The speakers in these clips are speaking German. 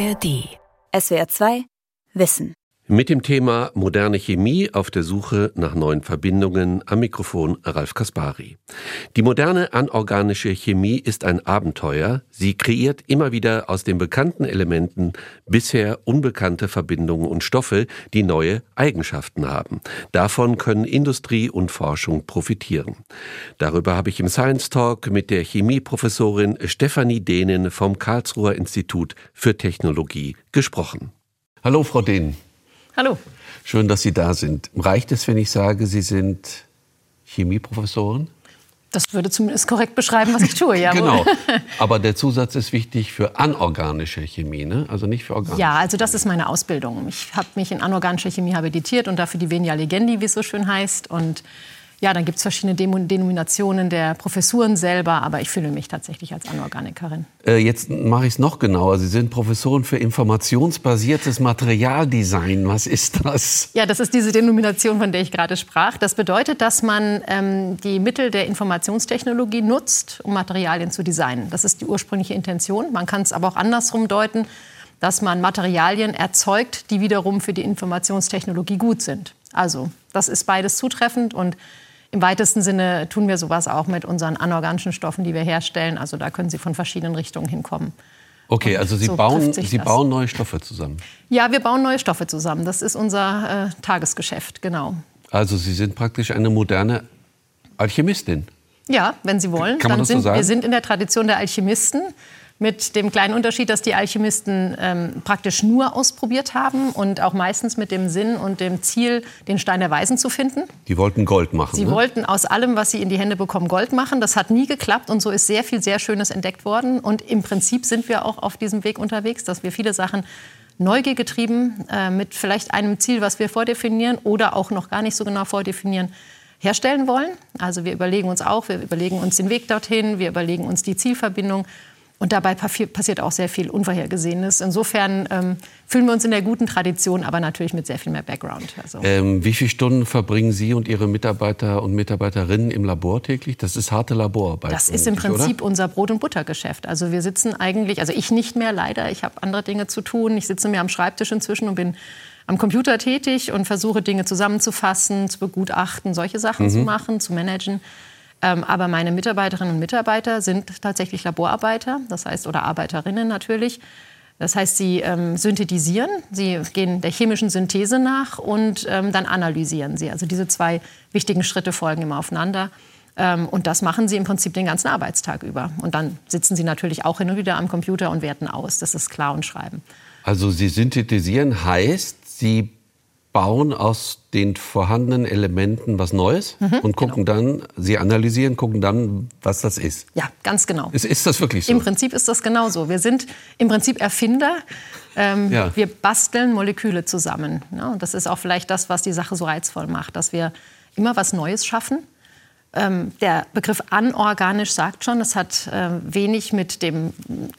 ARD. SWR 2 Wissen. Mit dem Thema moderne Chemie auf der Suche nach neuen Verbindungen am Mikrofon Ralf Kaspari. Die moderne anorganische Chemie ist ein Abenteuer. Sie kreiert immer wieder aus den bekannten Elementen bisher unbekannte Verbindungen und Stoffe, die neue Eigenschaften haben. Davon können Industrie und Forschung profitieren. Darüber habe ich im Science Talk mit der Chemieprofessorin Stefanie Dehnen vom Karlsruher Institut für Technologie gesprochen. Hallo, Frau Dehnen. Hallo. Schön, dass Sie da sind. Reicht es, wenn ich sage, Sie sind Chemieprofessorin? Das würde zumindest korrekt beschreiben, was ich tue, ja. genau. Aber der Zusatz ist wichtig für anorganische Chemie, ne? also nicht für organische. Ja, also das ist meine Ausbildung. Ich habe mich in anorganischer Chemie habilitiert und dafür die Venia Legendi, wie es so schön heißt. Und ja, dann gibt es verschiedene Denominationen der Professuren selber, aber ich fühle mich tatsächlich als Anorganikerin. Äh, jetzt mache ich es noch genauer. Sie sind Professorin für informationsbasiertes Materialdesign. Was ist das? Ja, das ist diese Denomination, von der ich gerade sprach. Das bedeutet, dass man ähm, die Mittel der Informationstechnologie nutzt, um Materialien zu designen. Das ist die ursprüngliche Intention. Man kann es aber auch andersrum deuten, dass man Materialien erzeugt, die wiederum für die Informationstechnologie gut sind. Also, das ist beides zutreffend und im weitesten Sinne tun wir sowas auch mit unseren anorganischen Stoffen, die wir herstellen. Also da können Sie von verschiedenen Richtungen hinkommen. Okay, also Sie, so bauen, Sie bauen neue Stoffe zusammen? Ja, wir bauen neue Stoffe zusammen. Das ist unser äh, Tagesgeschäft, genau. Also Sie sind praktisch eine moderne Alchemistin? Ja, wenn Sie wollen. Kann man dann das sind, so sagen? Wir sind in der Tradition der Alchemisten. Mit dem kleinen Unterschied, dass die Alchemisten ähm, praktisch nur ausprobiert haben und auch meistens mit dem Sinn und dem Ziel, den Stein der Weisen zu finden. Die wollten Gold machen. Sie ne? wollten aus allem, was sie in die Hände bekommen, Gold machen. Das hat nie geklappt und so ist sehr viel sehr Schönes entdeckt worden. Und im Prinzip sind wir auch auf diesem Weg unterwegs, dass wir viele Sachen Neugier getrieben, äh, mit vielleicht einem Ziel, was wir vordefinieren oder auch noch gar nicht so genau vordefinieren, herstellen wollen. Also wir überlegen uns auch, wir überlegen uns den Weg dorthin, wir überlegen uns die Zielverbindung und dabei passiert auch sehr viel Unvorhergesehenes. Insofern ähm, fühlen wir uns in der guten Tradition, aber natürlich mit sehr viel mehr Background. Also. Ähm, wie viele Stunden verbringen Sie und Ihre Mitarbeiter und Mitarbeiterinnen im Labor täglich? Das ist harte Laborarbeit. Das ist im Prinzip oder? unser Brot- und Buttergeschäft. Also wir sitzen eigentlich, also ich nicht mehr leider, ich habe andere Dinge zu tun. Ich sitze mir am Schreibtisch inzwischen und bin am Computer tätig und versuche Dinge zusammenzufassen, zu begutachten, solche Sachen mhm. zu machen, zu managen. Ähm, aber meine Mitarbeiterinnen und Mitarbeiter sind tatsächlich Laborarbeiter, das heißt, oder Arbeiterinnen natürlich. Das heißt, sie ähm, synthetisieren, sie gehen der chemischen Synthese nach und ähm, dann analysieren sie. Also diese zwei wichtigen Schritte folgen immer aufeinander. Ähm, und das machen sie im Prinzip den ganzen Arbeitstag über. Und dann sitzen sie natürlich auch hin und wieder am Computer und werten aus. Das ist klar und schreiben. Also sie synthetisieren heißt, sie bauen aus den vorhandenen Elementen was Neues mhm, und gucken genau. dann, sie analysieren, gucken dann, was das ist. Ja, ganz genau. Ist, ist das wirklich so? Im Prinzip ist das genauso. Wir sind im Prinzip Erfinder. Ähm, ja. Wir basteln Moleküle zusammen. Ja, und das ist auch vielleicht das, was die Sache so reizvoll macht, dass wir immer was Neues schaffen. Ähm, der Begriff anorganisch sagt schon, es hat äh, wenig mit dem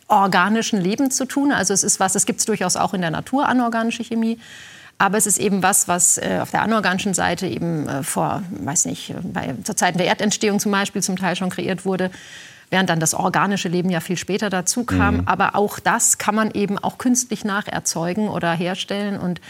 organischen Leben zu tun. Also es ist was, es gibt es durchaus auch in der Natur, anorganische Chemie. Aber es ist eben was, was äh, auf der anorganischen Seite eben äh, vor, weiß nicht, bei, zur Zeiten der Erdentstehung zum Beispiel zum Teil schon kreiert wurde während dann das organische Leben ja viel später dazu kam. Mhm. Aber auch das kann man eben auch künstlich nacherzeugen oder herstellen und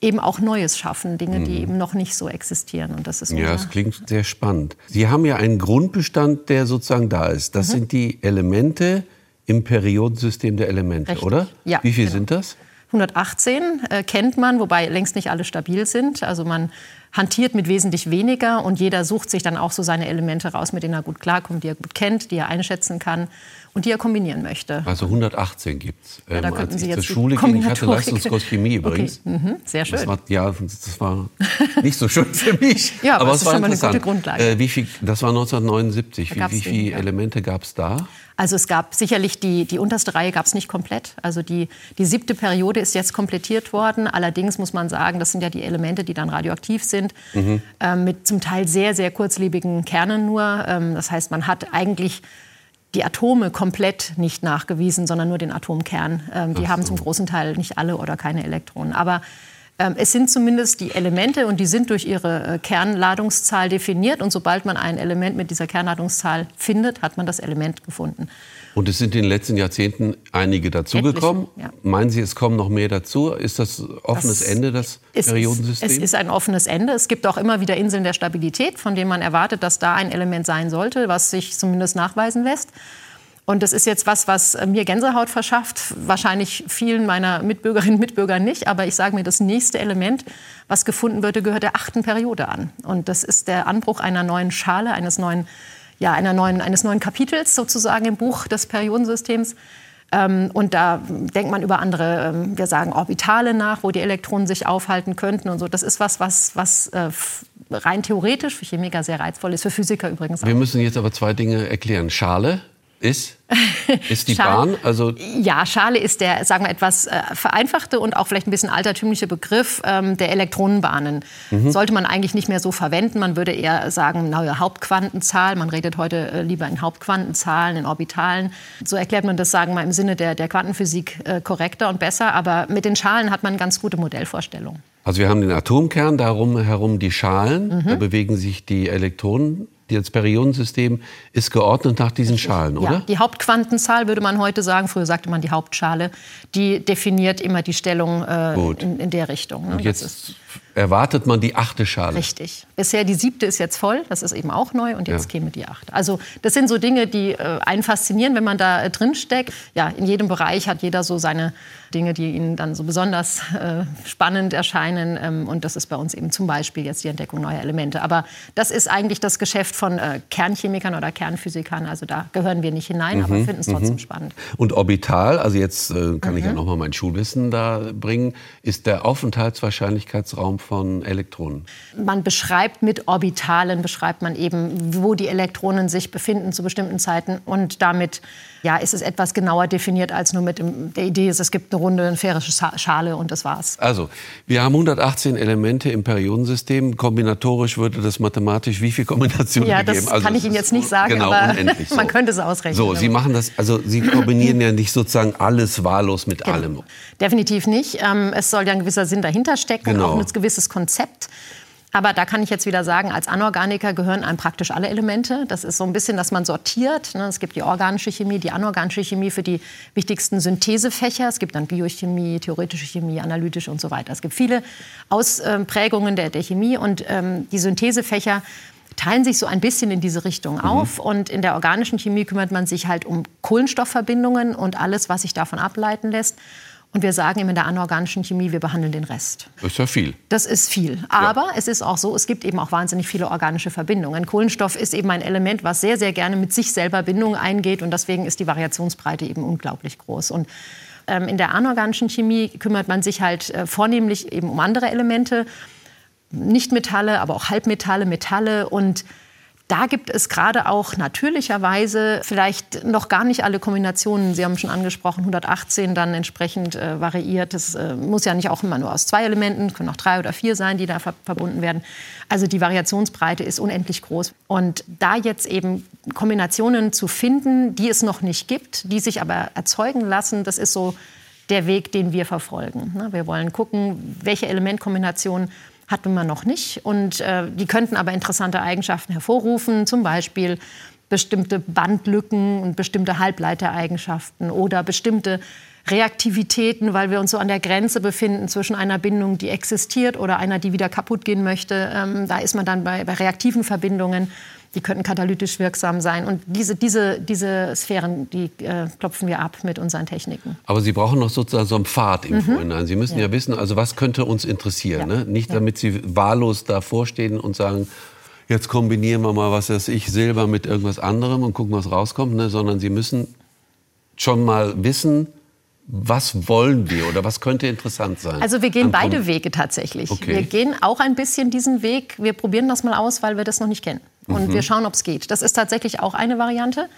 eben auch Neues schaffen, Dinge, die mhm. eben noch nicht so existieren. Und das ist ja, das klingt sehr spannend. Sie haben ja einen Grundbestand, der sozusagen da ist. Das mhm. sind die Elemente im Periodensystem der Elemente, Richtig. oder? Ja, Wie viel genau. sind das? 118 äh, kennt man, wobei längst nicht alle stabil sind. Also man hantiert mit wesentlich weniger und jeder sucht sich dann auch so seine Elemente raus, mit denen er gut klarkommt, die er gut kennt, die er einschätzen kann und die er kombinieren möchte. Also 118 gibt es. Ja, da ähm, könnten als Sie ich jetzt zur Schule ging, ich hatte Leistungskurs Chemie übrigens. Okay. Mhm. Sehr schön. Das war, ja, das war nicht so schön für mich. ja, aber, aber es ist schon mal eine gute Grundlage. Äh, wie viel, das war 1979. Wie, wie viele Elemente gab es da? Also es gab sicherlich die, die unterste Reihe gab es nicht komplett. Also die, die siebte Periode ist jetzt komplettiert worden. Allerdings muss man sagen, das sind ja die Elemente, die dann radioaktiv sind, mhm. ähm, mit zum Teil sehr, sehr kurzlebigen Kernen nur. Ähm, das heißt, man hat eigentlich die Atome komplett nicht nachgewiesen, sondern nur den Atomkern. Ähm, die so. haben zum großen Teil nicht alle oder keine Elektronen. Aber es sind zumindest die Elemente und die sind durch ihre äh, Kernladungszahl definiert. Und sobald man ein Element mit dieser Kernladungszahl findet, hat man das Element gefunden. Und es sind in den letzten Jahrzehnten einige dazugekommen. Ja. Meinen Sie, es kommen noch mehr dazu? Ist das offenes das Ende, das ist, Periodensystem? Es ist ein offenes Ende. Es gibt auch immer wieder Inseln der Stabilität, von denen man erwartet, dass da ein Element sein sollte, was sich zumindest nachweisen lässt. Und das ist jetzt was, was mir Gänsehaut verschafft. Wahrscheinlich vielen meiner Mitbürgerinnen und Mitbürger nicht. Aber ich sage mir, das nächste Element, was gefunden würde, gehört der achten Periode an. Und das ist der Anbruch einer neuen Schale, eines neuen ja, einer neuen, eines neuen Kapitels sozusagen im Buch des Periodensystems. Ähm, und da denkt man über andere, ähm, wir sagen Orbitale nach, wo die Elektronen sich aufhalten könnten und so. Das ist was, was, was äh, rein theoretisch für Chemiker sehr reizvoll ist, für Physiker übrigens auch. Wir müssen jetzt aber zwei Dinge erklären. Schale ist? Ist die Schale, Bahn? Also ja, Schale ist der, sagen wir, etwas äh, vereinfachte und auch vielleicht ein bisschen altertümliche Begriff ähm, der Elektronenbahnen. Mhm. Sollte man eigentlich nicht mehr so verwenden. Man würde eher sagen, neue Hauptquantenzahl. Man redet heute äh, lieber in Hauptquantenzahlen, in Orbitalen. So erklärt man das, sagen wir, im Sinne der, der Quantenphysik äh, korrekter und besser. Aber mit den Schalen hat man ganz gute Modellvorstellungen. Also wir haben den Atomkern, darum herum die Schalen. Mhm. Da bewegen sich die Elektronen das Periodensystem ist geordnet nach diesen Schalen, oder? Ja, die Hauptquantenzahl würde man heute sagen, früher sagte man die Hauptschale, die definiert immer die Stellung äh, in, in, der Richtung. Ne? Und jetzt erwartet man die achte Schale. Richtig. Bisher die siebte ist jetzt voll, das ist eben auch neu und jetzt ja. käme die achte. Also das sind so Dinge, die äh, einen faszinieren, wenn man da äh, drin steckt. Ja, in jedem Bereich hat jeder so seine Dinge, die ihnen dann so besonders äh, spannend erscheinen. Ähm, und das ist bei uns eben zum Beispiel jetzt die Entdeckung neuer Elemente. Aber das ist eigentlich das Geschäft von äh, Kernchemikern oder Kernphysikern. Also da gehören wir nicht hinein, mhm. aber finden es trotzdem mhm. spannend. Und orbital, also jetzt äh, kann mhm. ich ja mhm. noch mal mein Schulwissen da bringen, ist der Aufenthaltswahrscheinlichkeitsraum von Elektronen. Man beschreibt mit Orbitalen, beschreibt man eben, wo die Elektronen sich befinden zu bestimmten Zeiten und damit ja, ist es etwas genauer definiert als nur mit dem, der Idee, es gibt eine runde sphärische Schale und das war's. Also, wir haben 118 Elemente im Periodensystem. Kombinatorisch würde das mathematisch wie viele Kombinationen ja, geben? Ja, das also kann ich Ihnen jetzt nicht sagen, genau, aber so. man könnte es ausrechnen. So, Sie machen das, also Sie kombinieren ja nicht sozusagen alles wahllos mit genau. allem. Definitiv nicht. Ähm, es soll ja ein gewisser Sinn dahinter stecken, genau. auch ein gewisses Konzept. Aber da kann ich jetzt wieder sagen, als Anorganiker gehören einem praktisch alle Elemente. Das ist so ein bisschen, dass man sortiert. Ne? Es gibt die organische Chemie, die anorganische Chemie für die wichtigsten Synthesefächer. Es gibt dann Biochemie, theoretische Chemie, analytische und so weiter. Es gibt viele Ausprägungen der, der Chemie und ähm, die Synthesefächer teilen sich so ein bisschen in diese Richtung mhm. auf. Und in der organischen Chemie kümmert man sich halt um Kohlenstoffverbindungen und alles, was sich davon ableiten lässt. Und wir sagen immer in der anorganischen Chemie, wir behandeln den Rest. Das ist ja viel. Das ist viel. Aber ja. es ist auch so, es gibt eben auch wahnsinnig viele organische Verbindungen. Kohlenstoff ist eben ein Element, was sehr, sehr gerne mit sich selber Bindungen eingeht. Und deswegen ist die Variationsbreite eben unglaublich groß. Und ähm, in der anorganischen Chemie kümmert man sich halt äh, vornehmlich eben um andere Elemente. Nichtmetalle, aber auch Halbmetalle, Metalle und da gibt es gerade auch natürlicherweise vielleicht noch gar nicht alle Kombinationen. Sie haben schon angesprochen, 118 dann entsprechend äh, variiert. Das äh, muss ja nicht auch immer nur aus zwei Elementen, können auch drei oder vier sein, die da ver verbunden werden. Also die Variationsbreite ist unendlich groß. Und da jetzt eben Kombinationen zu finden, die es noch nicht gibt, die sich aber erzeugen lassen, das ist so der Weg, den wir verfolgen. Wir wollen gucken, welche Elementkombinationen hatten wir noch nicht. Und äh, die könnten aber interessante Eigenschaften hervorrufen, zum Beispiel bestimmte Bandlücken und bestimmte Halbleitereigenschaften oder bestimmte Reaktivitäten, weil wir uns so an der Grenze befinden zwischen einer Bindung, die existiert oder einer, die wieder kaputt gehen möchte. Ähm, da ist man dann bei, bei reaktiven Verbindungen die könnten katalytisch wirksam sein. Und diese, diese, diese Sphären, die äh, klopfen wir ab mit unseren Techniken. Aber Sie brauchen noch sozusagen so einen Pfad im mhm. Vorhinein. Sie müssen ja. ja. wissen, also was könnte uns interessieren. Ja. Ne? Nicht, damit Sie wahllos davor stehen und sagen, jetzt kombinieren wir mal, was weiß ich, Silber mit irgendwas anderem und gucken, was rauskommt. Ne? Sondern Sie müssen schon mal wissen, was wollen wir oder was könnte interessant sein? Also wir gehen beide Wege tatsächlich. Okay. Wir gehen auch ein bisschen diesen Weg. Wir probieren das mal aus, weil wir das noch nicht kennen. Und mhm. wir schauen, ob es geht. Das ist tatsächlich auch eine Variante.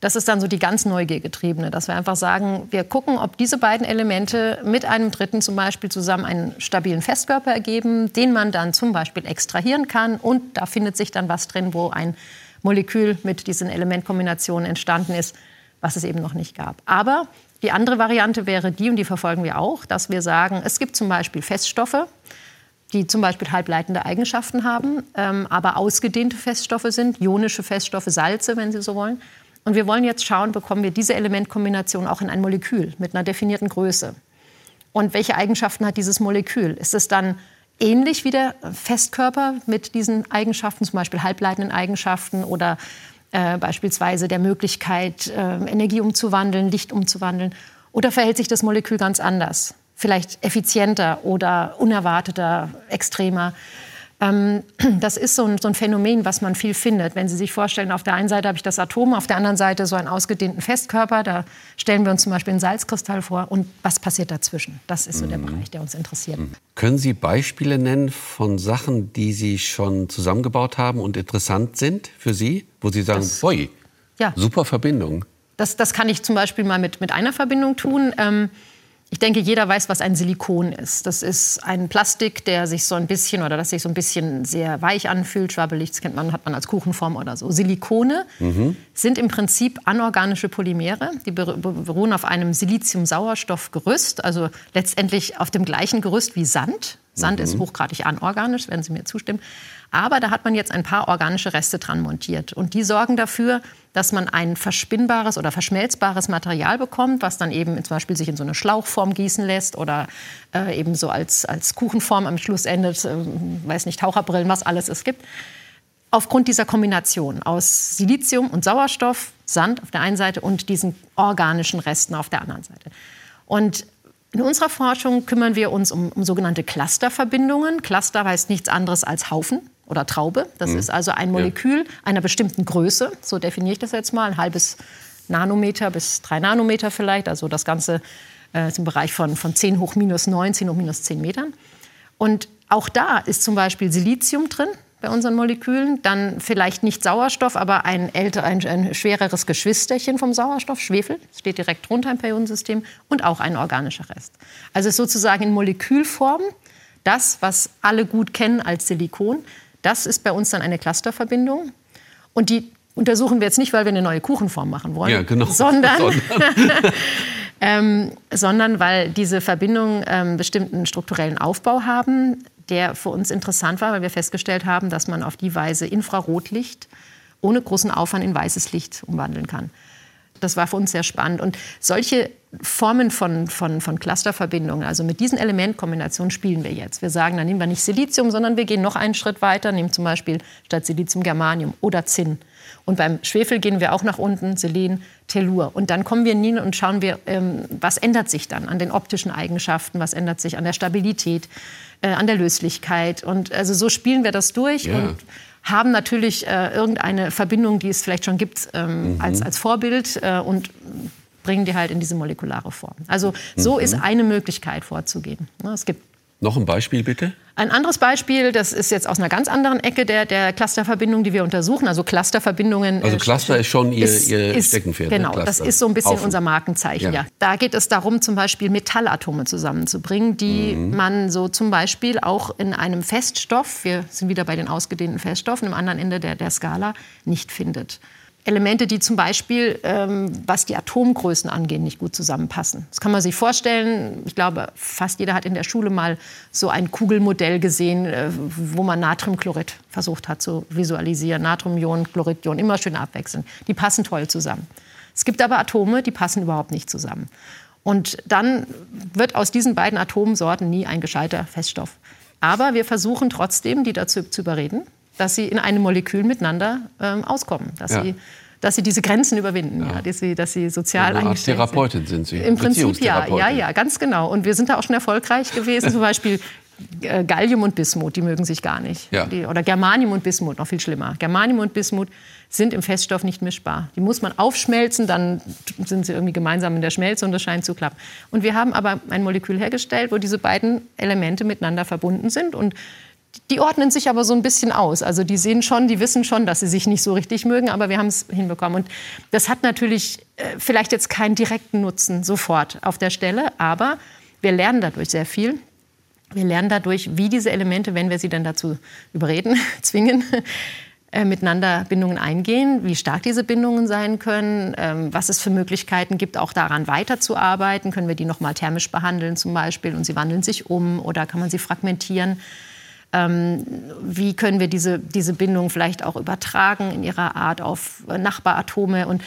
Das ist dann so die ganz Neugiergetriebene, dass wir einfach sagen, wir gucken, ob diese beiden Elemente mit einem dritten zum Beispiel zusammen einen stabilen Festkörper ergeben, den man dann zum Beispiel extrahieren kann. Und da findet sich dann was drin, wo ein Molekül mit diesen Elementkombinationen entstanden ist, was es eben noch nicht gab. Aber die andere Variante wäre die, und die verfolgen wir auch, dass wir sagen, es gibt zum Beispiel Feststoffe, die zum Beispiel halbleitende Eigenschaften haben, ähm, aber ausgedehnte Feststoffe sind, ionische Feststoffe, Salze, wenn Sie so wollen. Und wir wollen jetzt schauen, bekommen wir diese Elementkombination auch in ein Molekül mit einer definierten Größe. Und welche Eigenschaften hat dieses Molekül? Ist es dann ähnlich wie der Festkörper mit diesen Eigenschaften, zum Beispiel halbleitenden Eigenschaften oder äh, beispielsweise der Möglichkeit, äh, Energie umzuwandeln, Licht umzuwandeln? Oder verhält sich das Molekül ganz anders? Vielleicht effizienter oder unerwarteter, extremer? Ähm, das ist so ein, so ein, Phänomen, was man viel findet. Wenn Sie sich vorstellen, auf der einen Seite habe ich das Atom, auf der anderen Seite so einen ausgedehnten Festkörper. Da stellen wir uns zum Beispiel einen Salzkristall vor. Und was passiert dazwischen? Das ist so der mhm. Bereich, der uns interessiert. Mhm. Können Sie Beispiele nennen von Sachen, die Sie schon zusammengebaut haben und interessant sind für Sie, wo Sie sagen, das, ja. super Verbindung? Das, das kann ich zum Beispiel mal mit, mit einer Verbindung tun. Ähm, ich denke, jeder weiß, was ein Silikon ist. Das ist ein Plastik, der sich so ein bisschen oder das sich so ein bisschen sehr weich anfühlt, schwabbelig. Das kennt man, hat man als Kuchenform oder so. Silikone mhm. sind im Prinzip anorganische Polymere. Die beruhen auf einem Silizium-Sauerstoff-Gerüst, also letztendlich auf dem gleichen Gerüst wie Sand. Sand mhm. ist hochgradig anorganisch, werden Sie mir zustimmen. Aber da hat man jetzt ein paar organische Reste dran montiert. Und die sorgen dafür, dass man ein verspinnbares oder verschmelzbares Material bekommt, was dann eben zum Beispiel sich in so eine Schlauchform gießen lässt oder äh, eben so als, als Kuchenform am Schluss endet, äh, weiß nicht, Taucherbrillen, was alles es gibt. Aufgrund dieser Kombination aus Silizium und Sauerstoff, Sand auf der einen Seite und diesen organischen Resten auf der anderen Seite. Und in unserer Forschung kümmern wir uns um, um sogenannte Clusterverbindungen. Cluster heißt nichts anderes als Haufen oder Traube. Das mhm. ist also ein Molekül ja. einer bestimmten Größe, so definiere ich das jetzt mal, ein halbes Nanometer bis drei Nanometer vielleicht, also das Ganze äh, ist im Bereich von, von 10 hoch minus 9, 10 hoch minus 10 Metern. Und auch da ist zum Beispiel Silizium drin bei unseren Molekülen, dann vielleicht nicht Sauerstoff, aber ein, älter, ein, ein schwereres Geschwisterchen vom Sauerstoff, Schwefel, steht direkt drunter im Periodensystem, und auch ein organischer Rest. Also sozusagen in Molekülform das, was alle gut kennen als Silikon, das ist bei uns dann eine Clusterverbindung. Und die untersuchen wir jetzt nicht, weil wir eine neue Kuchenform machen wollen, ja, genau. sondern, ähm, sondern weil diese Verbindungen ähm, bestimmten strukturellen Aufbau haben, der für uns interessant war, weil wir festgestellt haben, dass man auf die Weise Infrarotlicht ohne großen Aufwand in weißes Licht umwandeln kann. Das war für uns sehr spannend. Und solche Formen von, von, von Clusterverbindungen, also mit diesen Elementkombinationen spielen wir jetzt. Wir sagen, dann nehmen wir nicht Silizium, sondern wir gehen noch einen Schritt weiter, nehmen zum Beispiel statt Silizium Germanium oder Zinn. Und beim Schwefel gehen wir auch nach unten, Selen, Tellur. Und dann kommen wir hin und schauen wir, ähm, was ändert sich dann an den optischen Eigenschaften, was ändert sich an der Stabilität, äh, an der Löslichkeit. Und also so spielen wir das durch. Ja. Und haben natürlich äh, irgendeine Verbindung, die es vielleicht schon gibt, ähm, mhm. als, als Vorbild äh, und bringen die halt in diese molekulare Form. Also so mhm. ist eine Möglichkeit vorzugehen. Es gibt noch ein Beispiel bitte? Ein anderes Beispiel, das ist jetzt aus einer ganz anderen Ecke der, der Clusterverbindung, die wir untersuchen. Also Clusterverbindungen. Also äh, Cluster ist schon Ihr, ist, Ihr Steckenpferd. Genau, ne? das ist so ein bisschen Haufen. unser Markenzeichen. Ja. ja. Da geht es darum, zum Beispiel Metallatome zusammenzubringen, die mhm. man so zum Beispiel auch in einem Feststoff, wir sind wieder bei den ausgedehnten Feststoffen, am anderen Ende der, der Skala, nicht findet. Elemente, die zum Beispiel, ähm, was die Atomgrößen angeht, nicht gut zusammenpassen. Das kann man sich vorstellen. Ich glaube, fast jeder hat in der Schule mal so ein Kugelmodell gesehen, äh, wo man Natriumchlorid versucht hat zu visualisieren. Natriumion, Chloridion, immer schön abwechselnd. Die passen toll zusammen. Es gibt aber Atome, die passen überhaupt nicht zusammen. Und dann wird aus diesen beiden Atomsorten nie ein gescheiter Feststoff. Aber wir versuchen trotzdem, die dazu zu überreden, dass sie in einem Molekül miteinander ähm, auskommen, dass ja. sie dass sie diese Grenzen überwinden, ja. ja dass, sie, dass sie sozial Eine Art Therapeutin sind. sind Sie. Im Prinzip ja, ja, ja, ganz genau. Und wir sind da auch schon erfolgreich gewesen. Zum Beispiel äh, Gallium und Bismut, die mögen sich gar nicht. Ja. Die, oder Germanium und Bismut, noch viel schlimmer. Germanium und Bismut sind im Feststoff nicht mischbar. Die muss man aufschmelzen, dann sind sie irgendwie gemeinsam in der Schmelze und das scheint zu klappen. Und wir haben aber ein Molekül hergestellt, wo diese beiden Elemente miteinander verbunden sind und die ordnen sich aber so ein bisschen aus. Also die sehen schon, die wissen schon, dass sie sich nicht so richtig mögen, aber wir haben es hinbekommen. Und das hat natürlich äh, vielleicht jetzt keinen direkten Nutzen sofort auf der Stelle, aber wir lernen dadurch sehr viel. Wir lernen dadurch, wie diese Elemente, wenn wir sie dann dazu überreden, zwingen, äh, miteinander Bindungen eingehen, wie stark diese Bindungen sein können, ähm, was es für Möglichkeiten gibt, auch daran weiterzuarbeiten. Können wir die noch mal thermisch behandeln zum Beispiel und sie wandeln sich um oder kann man sie fragmentieren? Ähm, wie können wir diese, diese Bindung vielleicht auch übertragen in ihrer Art auf Nachbaratome? Und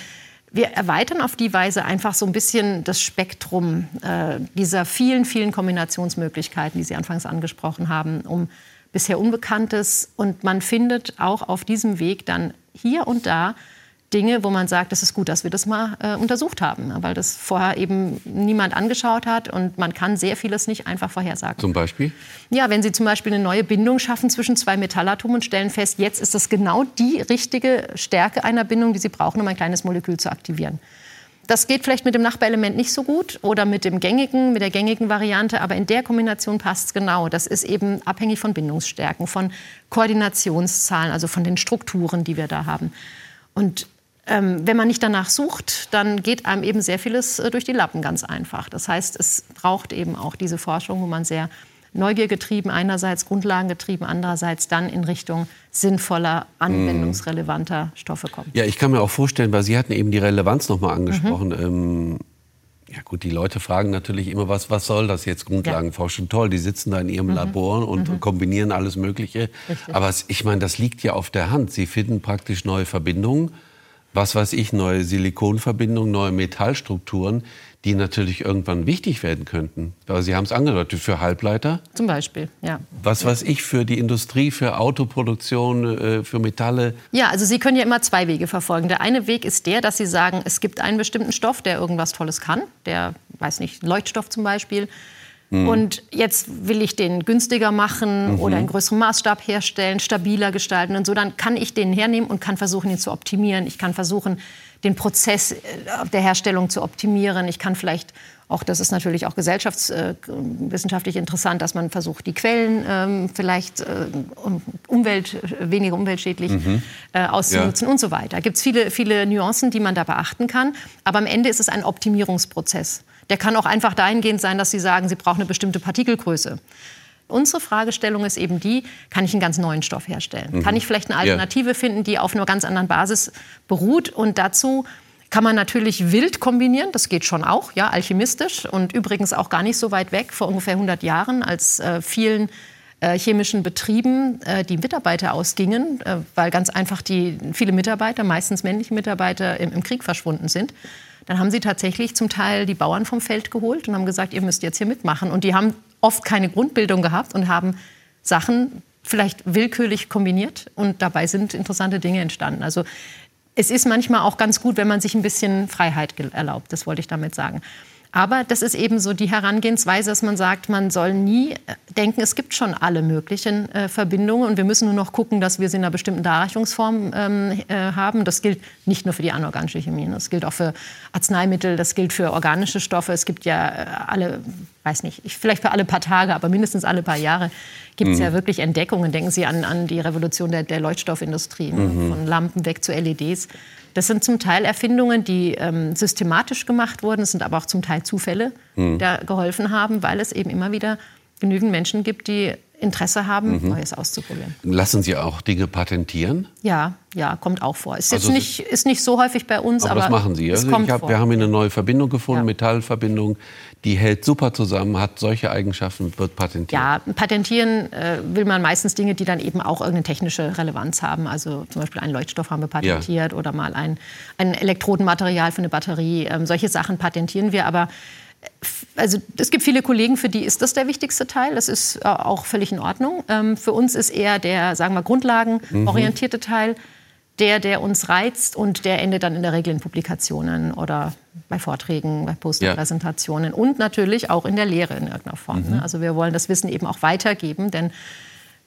wir erweitern auf die Weise einfach so ein bisschen das Spektrum äh, dieser vielen, vielen Kombinationsmöglichkeiten, die Sie anfangs angesprochen haben, um bisher Unbekanntes. Und man findet auch auf diesem Weg dann hier und da Dinge, wo man sagt, es ist gut, dass wir das mal äh, untersucht haben, weil das vorher eben niemand angeschaut hat und man kann sehr vieles nicht einfach vorhersagen. Zum Beispiel? Ja, wenn Sie zum Beispiel eine neue Bindung schaffen zwischen zwei Metallatomen und stellen fest, jetzt ist das genau die richtige Stärke einer Bindung, die Sie brauchen, um ein kleines Molekül zu aktivieren. Das geht vielleicht mit dem Nachbarelement nicht so gut oder mit dem gängigen, mit der gängigen Variante, aber in der Kombination passt es genau. Das ist eben abhängig von Bindungsstärken, von Koordinationszahlen, also von den Strukturen, die wir da haben. Und ähm, wenn man nicht danach sucht, dann geht einem eben sehr vieles äh, durch die Lappen ganz einfach. Das heißt, es braucht eben auch diese Forschung, wo man sehr neugiergetrieben einerseits, grundlagengetrieben andererseits dann in Richtung sinnvoller, anwendungsrelevanter Stoffe kommt. Ja, ich kann mir auch vorstellen, weil Sie hatten eben die Relevanz noch mal angesprochen. Mhm. Ähm, ja gut, die Leute fragen natürlich immer, was, was soll das jetzt, Grundlagenforschung? Ja. Toll, die sitzen da in ihrem mhm. Labor und mhm. kombinieren alles Mögliche. Richtig. Aber ich meine, das liegt ja auf der Hand. Sie finden praktisch neue Verbindungen was weiß ich, neue Silikonverbindungen, neue Metallstrukturen, die natürlich irgendwann wichtig werden könnten. Aber Sie haben es angedeutet, für Halbleiter. Zum Beispiel, ja. Was weiß ich, für die Industrie, für Autoproduktion, äh, für Metalle. Ja, also Sie können ja immer zwei Wege verfolgen. Der eine Weg ist der, dass Sie sagen, es gibt einen bestimmten Stoff, der irgendwas Tolles kann. Der, weiß nicht, Leuchtstoff zum Beispiel Mhm. Und jetzt will ich den günstiger machen mhm. oder in größerem Maßstab herstellen, stabiler gestalten und so. Dann kann ich den hernehmen und kann versuchen, ihn zu optimieren. Ich kann versuchen, den Prozess äh, der Herstellung zu optimieren. Ich kann vielleicht auch, das ist natürlich auch gesellschaftswissenschaftlich äh, interessant, dass man versucht, die Quellen ähm, vielleicht äh, Umwelt, weniger umweltschädlich mhm. äh, auszunutzen ja. und so weiter. Da gibt es viele, viele Nuancen, die man da beachten kann. Aber am Ende ist es ein Optimierungsprozess. Der kann auch einfach dahingehend sein, dass Sie sagen, Sie brauchen eine bestimmte Partikelgröße. Unsere Fragestellung ist eben die, kann ich einen ganz neuen Stoff herstellen? Mhm. Kann ich vielleicht eine Alternative ja. finden, die auf einer ganz anderen Basis beruht? Und dazu kann man natürlich wild kombinieren, das geht schon auch, ja, alchemistisch und übrigens auch gar nicht so weit weg, vor ungefähr 100 Jahren, als äh, vielen äh, chemischen Betrieben äh, die Mitarbeiter ausgingen, äh, weil ganz einfach die, viele Mitarbeiter, meistens männliche Mitarbeiter, im, im Krieg verschwunden sind dann haben sie tatsächlich zum Teil die Bauern vom Feld geholt und haben gesagt, ihr müsst jetzt hier mitmachen. Und die haben oft keine Grundbildung gehabt und haben Sachen vielleicht willkürlich kombiniert und dabei sind interessante Dinge entstanden. Also es ist manchmal auch ganz gut, wenn man sich ein bisschen Freiheit erlaubt, das wollte ich damit sagen. Aber das ist eben so die Herangehensweise, dass man sagt, man soll nie äh, denken, es gibt schon alle möglichen äh, Verbindungen und wir müssen nur noch gucken, dass wir sie in einer bestimmten Darreichungsform ähm, äh, haben. Das gilt nicht nur für die anorganische Chemie, das gilt auch für Arzneimittel, das gilt für organische Stoffe. Es gibt ja äh, alle, weiß nicht, vielleicht für alle paar Tage, aber mindestens alle paar Jahre gibt es mhm. ja wirklich Entdeckungen. Denken Sie an, an die Revolution der, der Leuchtstoffindustrie, ne? mhm. von Lampen weg zu LEDs. Das sind zum Teil Erfindungen, die ähm, systematisch gemacht wurden. Es sind aber auch zum Teil Zufälle, mhm. die da geholfen haben, weil es eben immer wieder genügend Menschen gibt, die Interesse haben, mhm. Neues auszuprobieren. Lassen Sie auch Dinge patentieren? Ja, ja, kommt auch vor. Ist also jetzt nicht, ist nicht so häufig bei uns, aber, aber das machen Sie. Also hab, wir haben eine neue Verbindung gefunden, ja. Metallverbindung, die hält super zusammen, hat solche Eigenschaften, wird patentiert. Ja, patentieren äh, will man meistens Dinge, die dann eben auch irgendeine technische Relevanz haben. Also zum Beispiel einen Leuchtstoff haben wir patentiert ja. oder mal ein, ein Elektrodenmaterial für eine Batterie. Ähm, solche Sachen patentieren wir, aber also es gibt viele Kollegen, für die ist das der wichtigste Teil. Das ist äh, auch völlig in Ordnung. Ähm, für uns ist eher der, sagen wir, grundlagenorientierte mhm. Teil der, der uns reizt und der endet dann in der Regel in Publikationen oder bei Vorträgen, bei Posterpräsentationen ja. und natürlich auch in der Lehre in irgendeiner Form. Mhm. Ne? Also wir wollen das Wissen eben auch weitergeben, denn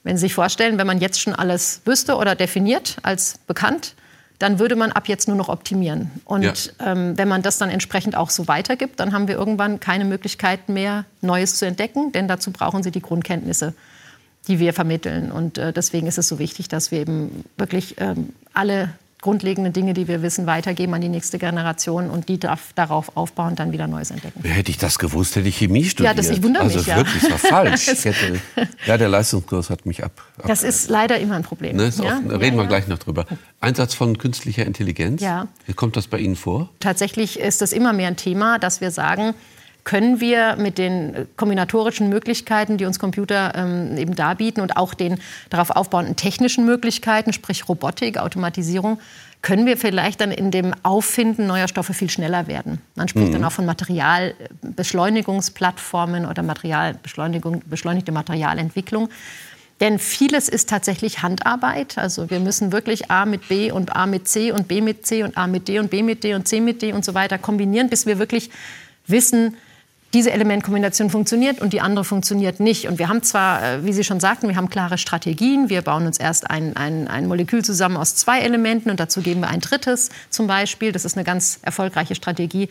wenn Sie sich vorstellen, wenn man jetzt schon alles wüsste oder definiert als bekannt, dann würde man ab jetzt nur noch optimieren. Und ja. ähm, wenn man das dann entsprechend auch so weitergibt, dann haben wir irgendwann keine Möglichkeit mehr, Neues zu entdecken, denn dazu brauchen Sie die Grundkenntnisse, die wir vermitteln. Und äh, deswegen ist es so wichtig, dass wir eben wirklich ähm, alle grundlegenden Dinge, die wir wissen, weitergeben an die nächste Generation und die darf darauf aufbauen, dann wieder Neues entdecken. Hätte ich das gewusst, hätte ich Chemie studiert. Ja, das ich wundere also mich. Also wirklich, das war falsch. Hätte, ja, der Leistungskurs hat mich ab. ab das ist leider immer ein Problem. Ne, ja? auch, reden ja, wir gleich noch drüber. Einsatz von künstlicher Intelligenz. Ja. Wie kommt das bei Ihnen vor? Tatsächlich ist das immer mehr ein Thema, dass wir sagen, können wir mit den kombinatorischen Möglichkeiten, die uns Computer ähm, eben darbieten und auch den darauf aufbauenden technischen Möglichkeiten, sprich Robotik, Automatisierung, können wir vielleicht dann in dem Auffinden neuer Stoffe viel schneller werden. Man spricht mhm. dann auch von Materialbeschleunigungsplattformen oder Materialbeschleunigung, beschleunigte Materialentwicklung. Denn vieles ist tatsächlich Handarbeit. Also wir müssen wirklich A mit B und A mit C und B mit C und A mit D und B mit D und C mit D und so weiter kombinieren, bis wir wirklich wissen, diese Elementkombination funktioniert und die andere funktioniert nicht. Und wir haben zwar, äh, wie Sie schon sagten, wir haben klare Strategien. Wir bauen uns erst ein, ein, ein Molekül zusammen aus zwei Elementen und dazu geben wir ein drittes zum Beispiel. Das ist eine ganz erfolgreiche Strategie.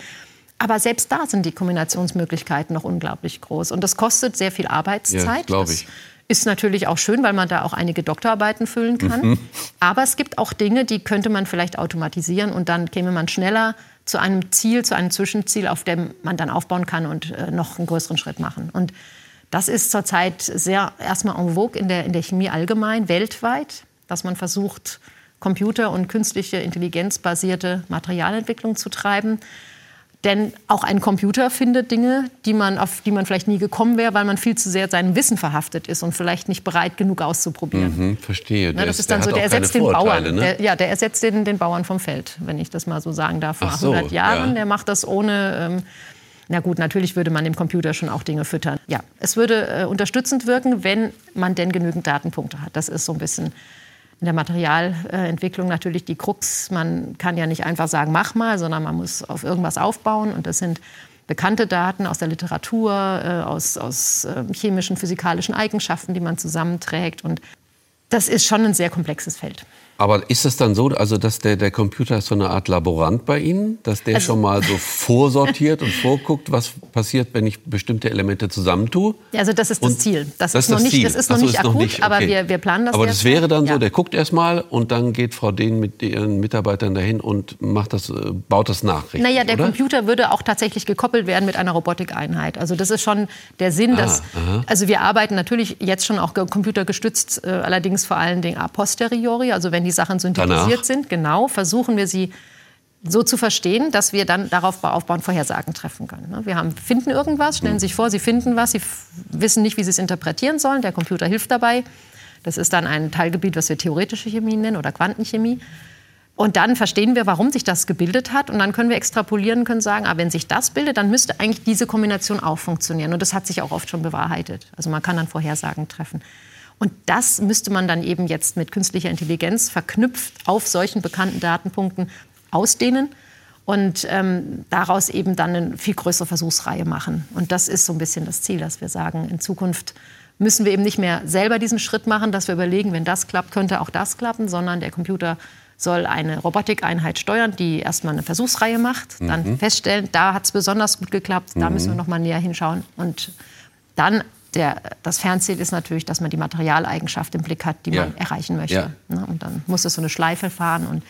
Aber selbst da sind die Kombinationsmöglichkeiten noch unglaublich groß. Und das kostet sehr viel Arbeitszeit. Ja, glaube ich. Ist natürlich auch schön, weil man da auch einige Doktorarbeiten füllen kann. Mhm. Aber es gibt auch Dinge, die könnte man vielleicht automatisieren und dann käme man schneller zu einem Ziel, zu einem Zwischenziel, auf dem man dann aufbauen kann und äh, noch einen größeren Schritt machen. Und das ist zurzeit sehr erstmal en vogue in der, in der Chemie allgemein, weltweit, dass man versucht, Computer- und künstliche Intelligenz basierte Materialentwicklung zu treiben. Denn auch ein Computer findet Dinge, die man, auf die man vielleicht nie gekommen wäre, weil man viel zu sehr seinem Wissen verhaftet ist und vielleicht nicht bereit genug auszuprobieren. Mhm, verstehe. Na, das ist dann der so, der ersetzt den Bauern. Ne? Der, ja, der ersetzt den, den Bauern vom Feld, wenn ich das mal so sagen darf, vor so, 100 Jahren. Ja. Der macht das ohne... Ähm, na gut, natürlich würde man dem Computer schon auch Dinge füttern. Ja, es würde äh, unterstützend wirken, wenn man denn genügend Datenpunkte hat. Das ist so ein bisschen in der Materialentwicklung natürlich die Krux. Man kann ja nicht einfach sagen, mach mal, sondern man muss auf irgendwas aufbauen. Und das sind bekannte Daten aus der Literatur, äh, aus, aus äh, chemischen, physikalischen Eigenschaften, die man zusammenträgt. Und das ist schon ein sehr komplexes Feld. Aber ist es dann so, also dass der, der Computer ist so eine Art Laborant bei Ihnen, dass der also, schon mal so vorsortiert und vorguckt, was passiert, wenn ich bestimmte Elemente zusammentue? Also das ist das und Ziel. Das, das ist, noch nicht, das ist noch so, nicht ist akut, noch nicht, okay. aber wir, wir planen das. Aber das wäre dann ja. so, der guckt erst mal und dann geht Frau Dehn mit ihren Mitarbeitern dahin und macht das, äh, baut das nach. Richtig, naja, der oder? Computer würde auch tatsächlich gekoppelt werden mit einer Robotikeinheit. Also das ist schon der Sinn, dass, ah, also wir arbeiten natürlich jetzt schon auch computergestützt, äh, allerdings vor allen Dingen a posteriori, also wenn die Sachen synthetisiert Danach. sind, genau, versuchen wir sie so zu verstehen, dass wir dann darauf aufbauen, Vorhersagen treffen können. Ne? Wir haben, finden irgendwas, stellen sich vor, Sie finden was, Sie wissen nicht, wie Sie es interpretieren sollen, der Computer hilft dabei. Das ist dann ein Teilgebiet, was wir theoretische Chemie nennen oder Quantenchemie. Und dann verstehen wir, warum sich das gebildet hat. Und dann können wir extrapolieren, können sagen, ah, wenn sich das bildet, dann müsste eigentlich diese Kombination auch funktionieren. Und das hat sich auch oft schon bewahrheitet. Also man kann dann Vorhersagen treffen. Und das müsste man dann eben jetzt mit künstlicher Intelligenz verknüpft auf solchen bekannten Datenpunkten ausdehnen und ähm, daraus eben dann eine viel größere Versuchsreihe machen. Und das ist so ein bisschen das Ziel, dass wir sagen, in Zukunft müssen wir eben nicht mehr selber diesen Schritt machen, dass wir überlegen, wenn das klappt, könnte auch das klappen, sondern der Computer soll eine Robotikeinheit steuern, die erstmal eine Versuchsreihe macht, mhm. dann feststellen, da hat es besonders gut geklappt, da mhm. müssen wir noch mal näher hinschauen und dann der, das Fernziel ist natürlich, dass man die Materialeigenschaft im Blick hat, die ja. man erreichen möchte. Ja. Ne, und dann muss es so eine Schleife fahren. Und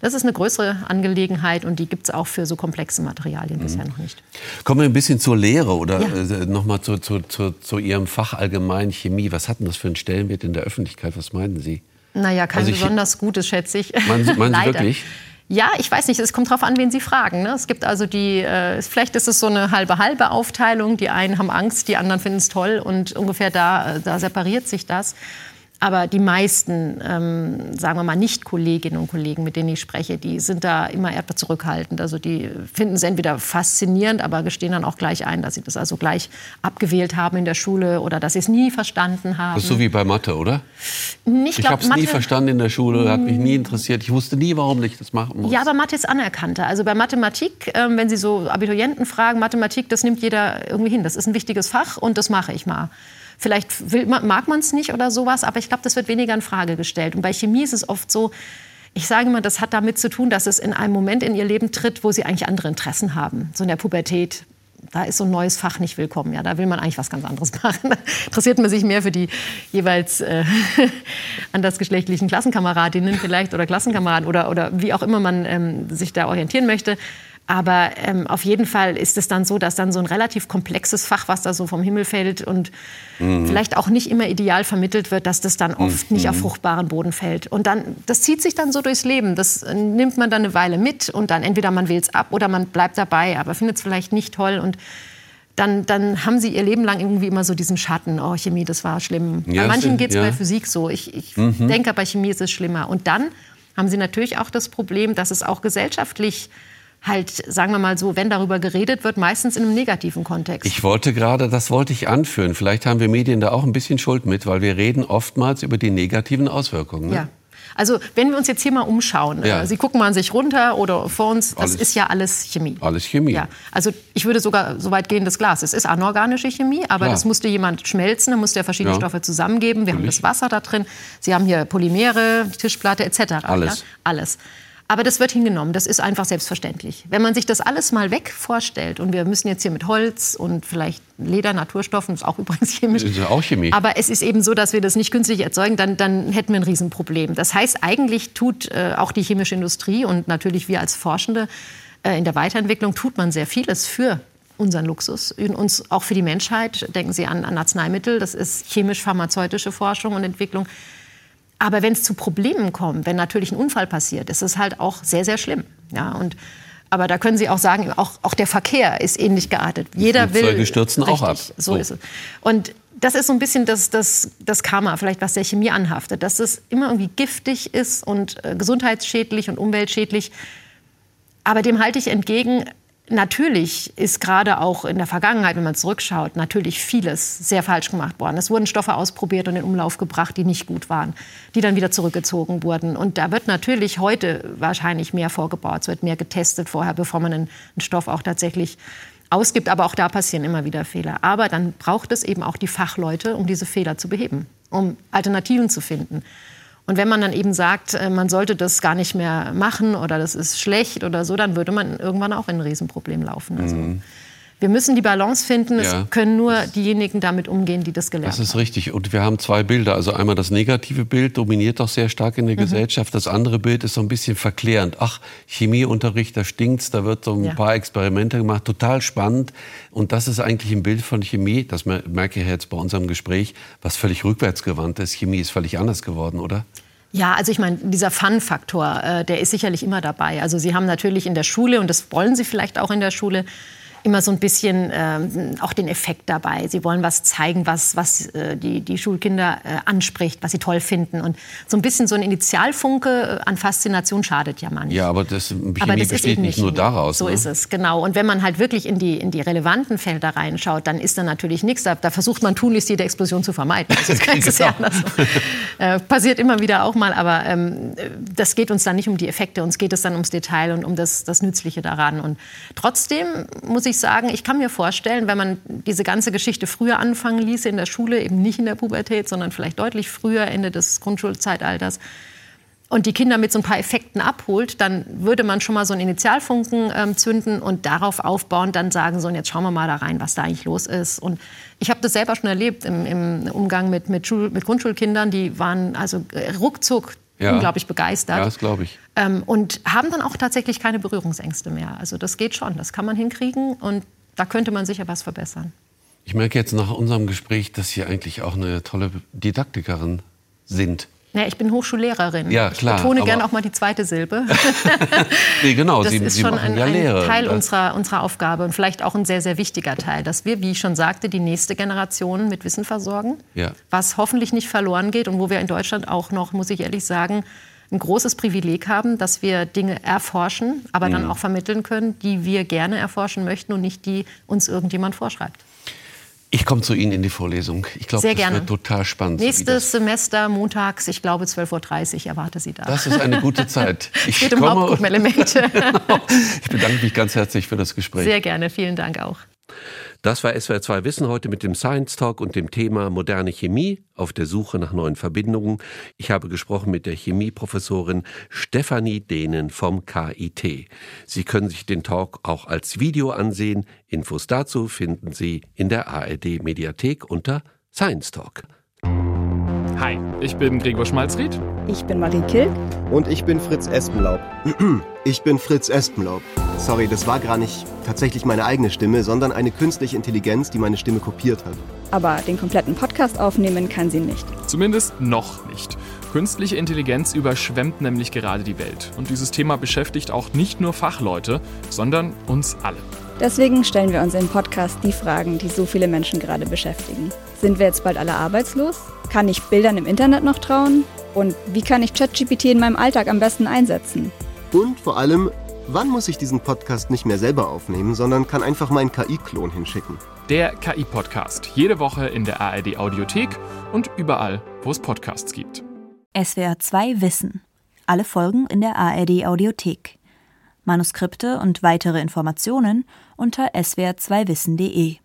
das ist eine größere Angelegenheit und die gibt es auch für so komplexe Materialien mhm. bisher noch nicht. Kommen wir ein bisschen zur Lehre oder ja. äh, nochmal zu, zu, zu, zu, Ihrem Fach allgemein Chemie. Was hat denn das für einen Stellenwert in der Öffentlichkeit? Was meinen Sie? Naja, kein also ich, besonders gutes, schätze ich. Meinen Sie, meinen Sie wirklich? Ja, ich weiß nicht, es kommt darauf an, wen Sie fragen. Ne? Es gibt also die, äh, vielleicht ist es so eine halbe-halbe Aufteilung. Die einen haben Angst, die anderen finden es toll und ungefähr da, äh, da separiert sich das. Aber die meisten, ähm, sagen wir mal, Nicht-Kolleginnen und Kollegen, mit denen ich spreche, die sind da immer eher zurückhaltend. Also die finden es entweder faszinierend, aber gestehen dann auch gleich ein, dass sie das also gleich abgewählt haben in der Schule oder dass sie es nie verstanden haben. Das ist so wie bei Mathe, oder? Ich, ich habe es nie verstanden in der Schule, hat mich nie interessiert. Ich wusste nie, warum ich das machen muss. Ja, aber Mathe ist anerkannter. Also bei Mathematik, ähm, wenn Sie so Abiturienten fragen, Mathematik, das nimmt jeder irgendwie hin. Das ist ein wichtiges Fach und das mache ich mal. Vielleicht will, mag man es nicht oder sowas, aber ich glaube, das wird weniger in Frage gestellt. Und bei Chemie ist es oft so, ich sage immer, das hat damit zu tun, dass es in einem Moment in ihr Leben tritt, wo sie eigentlich andere Interessen haben. So in der Pubertät da ist so ein neues Fach nicht willkommen. Ja, da will man eigentlich was ganz anderes machen. Da interessiert man sich mehr für die jeweils äh, andersgeschlechtlichen Klassenkameradinnen vielleicht oder Klassenkameraden oder, oder wie auch immer man ähm, sich da orientieren möchte. Aber ähm, auf jeden Fall ist es dann so, dass dann so ein relativ komplexes Fach, was da so vom Himmel fällt und mhm. vielleicht auch nicht immer ideal vermittelt wird, dass das dann oft mhm. nicht auf fruchtbaren Boden fällt. Und dann, das zieht sich dann so durchs Leben. Das äh, nimmt man dann eine Weile mit und dann entweder man will es ab oder man bleibt dabei, aber findet es vielleicht nicht toll und dann, dann haben sie ihr Leben lang irgendwie immer so diesen Schatten, oh Chemie, das war schlimm. Ja, bei manchen geht es ja. bei Physik so. Ich, ich mhm. denke, bei Chemie ist es schlimmer. Und dann haben sie natürlich auch das Problem, dass es auch gesellschaftlich halt, sagen wir mal so, wenn darüber geredet wird, meistens in einem negativen Kontext. Ich wollte gerade, das wollte ich anführen. Vielleicht haben wir Medien da auch ein bisschen Schuld mit, weil wir reden oftmals über die negativen Auswirkungen. Ne? Ja. Also wenn wir uns jetzt hier mal umschauen, ja. äh, Sie gucken mal an sich runter oder vor uns, das alles, ist ja alles Chemie. Alles Chemie. Ja. Also ich würde sogar so weit gehen, das Glas, es ist anorganische Chemie, aber Klar. das musste jemand schmelzen, da musste er verschiedene ja. Stoffe zusammengeben. Wir Natürlich. haben das Wasser da drin, Sie haben hier Polymere, Tischplatte etc. Alles. Ja? Alles. Aber das wird hingenommen, das ist einfach selbstverständlich. Wenn man sich das alles mal weg vorstellt, und wir müssen jetzt hier mit Holz und vielleicht Leder, Naturstoffen, das ist auch übrigens chemisch. Das ist auch Chemie. Aber es ist eben so, dass wir das nicht künstlich erzeugen, dann, dann hätten wir ein Riesenproblem. Das heißt, eigentlich tut äh, auch die chemische Industrie und natürlich wir als Forschende äh, in der Weiterentwicklung, tut man sehr vieles für unseren Luxus, uns auch für die Menschheit. Denken Sie an, an Arzneimittel, das ist chemisch-pharmazeutische Forschung und Entwicklung. Aber wenn es zu Problemen kommt, wenn natürlich ein Unfall passiert, ist es halt auch sehr, sehr schlimm. Ja, und, aber da können Sie auch sagen, auch, auch der Verkehr ist ähnlich geartet. Jeder will. Flugzeuge stürzen richtig, auch ab. So, so ist es. Und das ist so ein bisschen das, das, das Karma, vielleicht was der Chemie anhaftet, dass es immer irgendwie giftig ist und äh, gesundheitsschädlich und umweltschädlich. Aber dem halte ich entgegen, Natürlich ist gerade auch in der Vergangenheit, wenn man zurückschaut, natürlich vieles sehr falsch gemacht worden. Es wurden Stoffe ausprobiert und in Umlauf gebracht, die nicht gut waren, die dann wieder zurückgezogen wurden. Und da wird natürlich heute wahrscheinlich mehr vorgebaut. Es wird mehr getestet vorher, bevor man einen, Stoff auch tatsächlich ausgibt. Aber auch da passieren immer wieder Fehler. Aber dann braucht es eben auch die Fachleute, um diese Fehler zu beheben, um Alternativen zu finden. Und wenn man dann eben sagt, äh, man sollte das gar nicht mehr machen oder das ist schlecht oder so, dann würde man irgendwann auch in ein Riesenproblem laufen. Also mhm. Wir müssen die Balance finden. Ja. Es können nur diejenigen damit umgehen, die das gelernt haben. Das ist richtig. Und wir haben zwei Bilder. Also einmal das negative Bild dominiert doch sehr stark in der mhm. Gesellschaft. Das andere Bild ist so ein bisschen verklärend. Ach, Chemieunterricht, da stinkt's, da wird so ein ja. paar Experimente gemacht. Total spannend. Und das ist eigentlich ein Bild von Chemie, das merke ich jetzt bei unserem Gespräch, was völlig rückwärtsgewandt ist. Chemie ist völlig anders geworden, oder? Ja, also ich meine, dieser Fun-Faktor, äh, der ist sicherlich immer dabei. Also Sie haben natürlich in der Schule, und das wollen Sie vielleicht auch in der Schule, immer so ein bisschen ähm, auch den Effekt dabei. Sie wollen was zeigen, was, was äh, die, die Schulkinder äh, anspricht, was sie toll finden. Und so ein bisschen so ein Initialfunke äh, an Faszination schadet ja manchmal. Ja, aber das Chemie aber das besteht nicht nur daraus. So ne? ist es, genau. Und wenn man halt wirklich in die, in die relevanten Felder reinschaut, dann ist da natürlich nichts. Da, da versucht man tunlichst jede Explosion zu vermeiden. Das ist, genau. ist ja äh, passiert immer wieder auch mal, aber ähm, das geht uns dann nicht um die Effekte, uns geht es dann ums Detail und um das, das Nützliche daran. Und trotzdem muss ich ich sagen, ich kann mir vorstellen, wenn man diese ganze Geschichte früher anfangen ließe in der Schule, eben nicht in der Pubertät, sondern vielleicht deutlich früher, Ende des Grundschulzeitalters, und die Kinder mit so ein paar Effekten abholt, dann würde man schon mal so einen Initialfunken ähm, zünden und darauf aufbauen, dann sagen so, und jetzt schauen wir mal da rein, was da eigentlich los ist. Und ich habe das selber schon erlebt im, im Umgang mit, mit, Schul mit Grundschulkindern, die waren also äh, ruckzuck ja. unglaublich begeistert. Ja, das glaube ich. Ähm, und haben dann auch tatsächlich keine Berührungsängste mehr. Also das geht schon, das kann man hinkriegen und da könnte man sicher was verbessern. Ich merke jetzt nach unserem Gespräch, dass Sie eigentlich auch eine tolle Didaktikerin sind. Ja, ich bin Hochschullehrerin. Ja, klar. Ich betone gerne auch mal die zweite Silbe. nee, genau. Das Sie, ist Sie schon ein, ja ein Teil unserer, unserer Aufgabe und vielleicht auch ein sehr, sehr wichtiger Teil, dass wir, wie ich schon sagte, die nächste Generation mit Wissen versorgen, ja. was hoffentlich nicht verloren geht und wo wir in Deutschland auch noch, muss ich ehrlich sagen, ein großes Privileg haben, dass wir Dinge erforschen, aber mhm. dann auch vermitteln können, die wir gerne erforschen möchten und nicht die uns irgendjemand vorschreibt. Ich komme zu Ihnen in die Vorlesung. Ich glaube, das gerne. wird total spannend. Nächstes Semester, montags, ich glaube 12.30 Uhr, erwarte Sie da. Das ist eine gute Zeit. Ich es geht um Hauptgruppenelemente. ich bedanke mich ganz herzlich für das Gespräch. Sehr gerne, vielen Dank auch. Das war SWR 2 Wissen heute mit dem Science Talk und dem Thema moderne Chemie auf der Suche nach neuen Verbindungen. Ich habe gesprochen mit der Chemieprofessorin Stefanie Dehnen vom KIT. Sie können sich den Talk auch als Video ansehen. Infos dazu finden Sie in der ARD Mediathek unter Science Talk. Hi, ich bin Gregor Schmalzried. Ich bin Marie Kill. Und ich bin Fritz Espenlaub. Ich bin Fritz Espenlaub. Sorry, das war gar nicht tatsächlich meine eigene Stimme, sondern eine künstliche Intelligenz, die meine Stimme kopiert hat. Aber den kompletten Podcast aufnehmen kann sie nicht. Zumindest noch nicht. Künstliche Intelligenz überschwemmt nämlich gerade die Welt. Und dieses Thema beschäftigt auch nicht nur Fachleute, sondern uns alle. Deswegen stellen wir uns im Podcast die Fragen, die so viele Menschen gerade beschäftigen. Sind wir jetzt bald alle arbeitslos? Kann ich Bildern im Internet noch trauen? Und wie kann ich ChatGPT in meinem Alltag am besten einsetzen? Und vor allem, wann muss ich diesen Podcast nicht mehr selber aufnehmen, sondern kann einfach meinen KI-Klon hinschicken? Der KI-Podcast. Jede Woche in der ARD Audiothek und überall, wo es Podcasts gibt. SWR 2 Wissen. Alle Folgen in der ARD Audiothek. Manuskripte und weitere Informationen unter swr2wissen.de